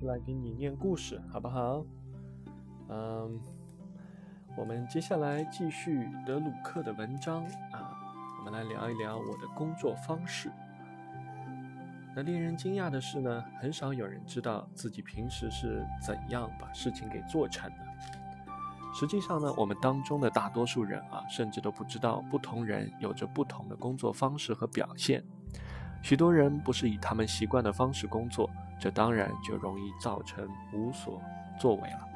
续来给你念故事，好不好？嗯，我们接下来继续德鲁克的文章啊，我们来聊一聊我的工作方式。那令人惊讶的是呢，很少有人知道自己平时是怎样把事情给做成的。实际上呢，我们当中的大多数人啊，甚至都不知道不同人有着不同的工作方式和表现。许多人不是以他们习惯的方式工作，这当然就容易造成无所作为了。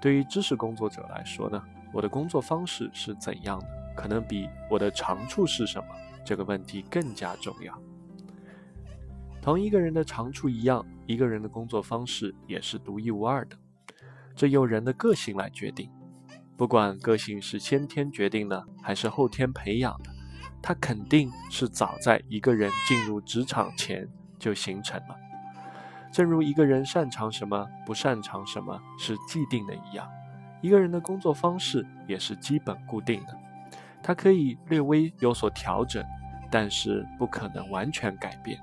对于知识工作者来说呢，我的工作方式是怎样的，可能比我的长处是什么这个问题更加重要。同一个人的长处一样，一个人的工作方式也是独一无二的。这由人的个性来决定，不管个性是先天决定的还是后天培养的，它肯定是早在一个人进入职场前就形成了。正如一个人擅长什么、不擅长什么是既定的一样，一个人的工作方式也是基本固定的。它可以略微有所调整，但是不可能完全改变，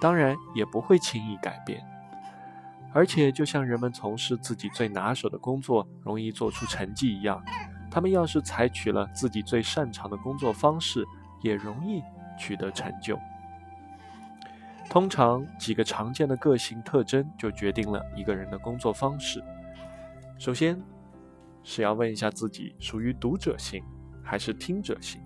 当然也不会轻易改变。而且，就像人们从事自己最拿手的工作容易做出成绩一样，他们要是采取了自己最擅长的工作方式，也容易取得成就。通常，几个常见的个性特征就决定了一个人的工作方式。首先，是要问一下自己属于读者型还是听者型。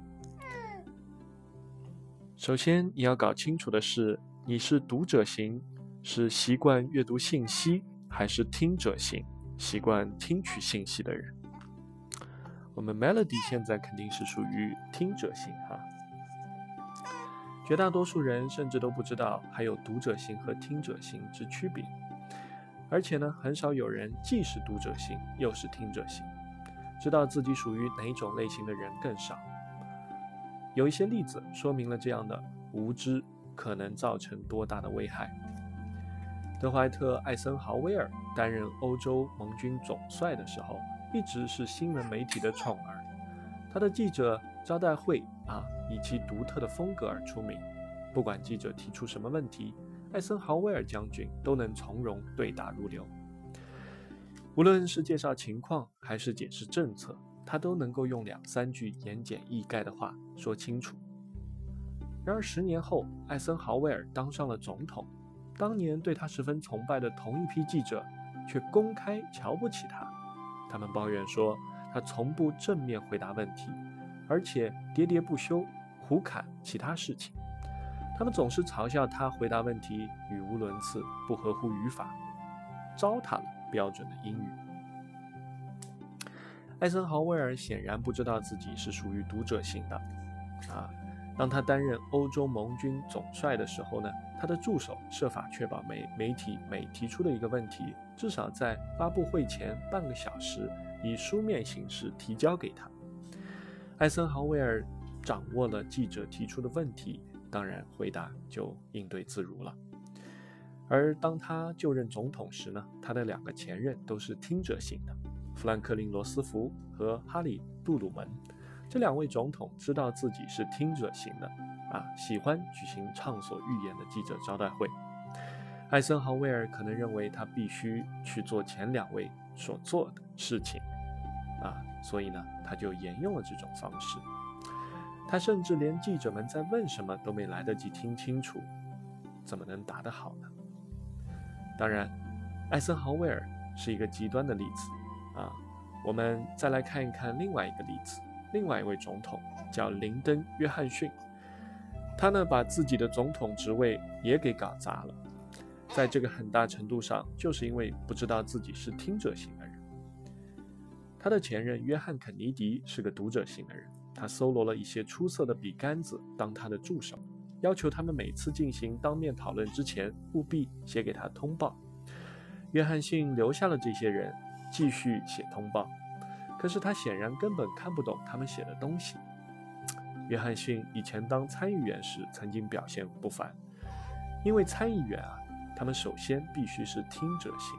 首先，你要搞清楚的是，你是读者型。是习惯阅读信息，还是听者型，习惯听取信息的人？我们 Melody 现在肯定是属于听者型哈。绝大多数人甚至都不知道还有读者型和听者型之区别，而且呢，很少有人既是读者型又是听者型，知道自己属于哪种类型的人更少。有一些例子说明了这样的无知可能造成多大的危害。德怀特·艾森豪威尔担任欧洲盟军总帅的时候，一直是新闻媒体的宠儿。他的记者招待会啊，以其独特的风格而出名。不管记者提出什么问题，艾森豪威尔将军都能从容对答如流。无论是介绍情况还是解释政策，他都能够用两三句言简意赅的话说清楚。然而十年后，艾森豪威尔当上了总统。当年对他十分崇拜的同一批记者，却公开瞧不起他。他们抱怨说，他从不正面回答问题，而且喋喋不休，胡侃其他事情。他们总是嘲笑他回答问题语无伦次，不合乎语法，糟蹋了标准的英语。艾森豪威尔显然不知道自己是属于读者型的，啊。当他担任欧洲盟军总帅的时候呢，他的助手设法确保媒媒体每提出的一个问题，至少在发布会前半个小时以书面形式提交给他。艾森豪威尔掌握了记者提出的问题，当然回答就应对自如了。而当他就任总统时呢，他的两个前任都是听者型的，富兰克林·罗斯福和哈里·杜鲁门。这两位总统知道自己是听者型的，啊，喜欢举行畅所欲言的记者招待会。艾森豪威尔可能认为他必须去做前两位所做的事情，啊，所以呢，他就沿用了这种方式。他甚至连记者们在问什么都没来得及听清楚，怎么能答得好呢？当然，艾森豪威尔是一个极端的例子，啊，我们再来看一看另外一个例子。另外一位总统叫林登·约翰逊，他呢把自己的总统职位也给搞砸了，在这个很大程度上就是因为不知道自己是听者型。他的前任约翰·肯尼迪是个读者型的人，他搜罗了一些出色的笔杆子当他的助手，要求他们每次进行当面讨论之前务必写给他通报。约翰逊留下了这些人，继续写通报。可是他显然根本看不懂他们写的东西。约翰逊以前当参议员时曾经表现不凡，因为参议员啊，他们首先必须是听者型，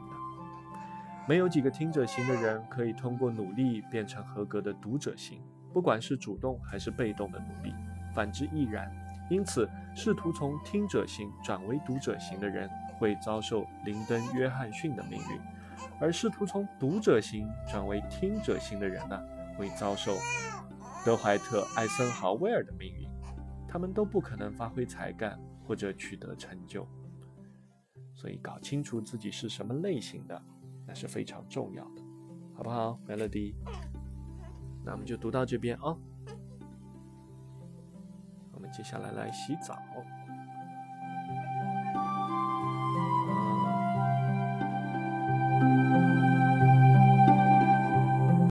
没有几个听者型的人可以通过努力变成合格的读者型，不管是主动还是被动的努力，反之亦然。因此，试图从听者型转为读者型的人会遭受林登·约翰逊的命运，而试图从读者型转为听者型的人呢，会遭受德怀特·艾森豪威尔的命运。他们都不可能发挥才干或者取得成就。所以，搞清楚自己是什么类型的，那是非常重要的，好不好，Melody？那我们就读到这边啊。我们接下来来洗澡。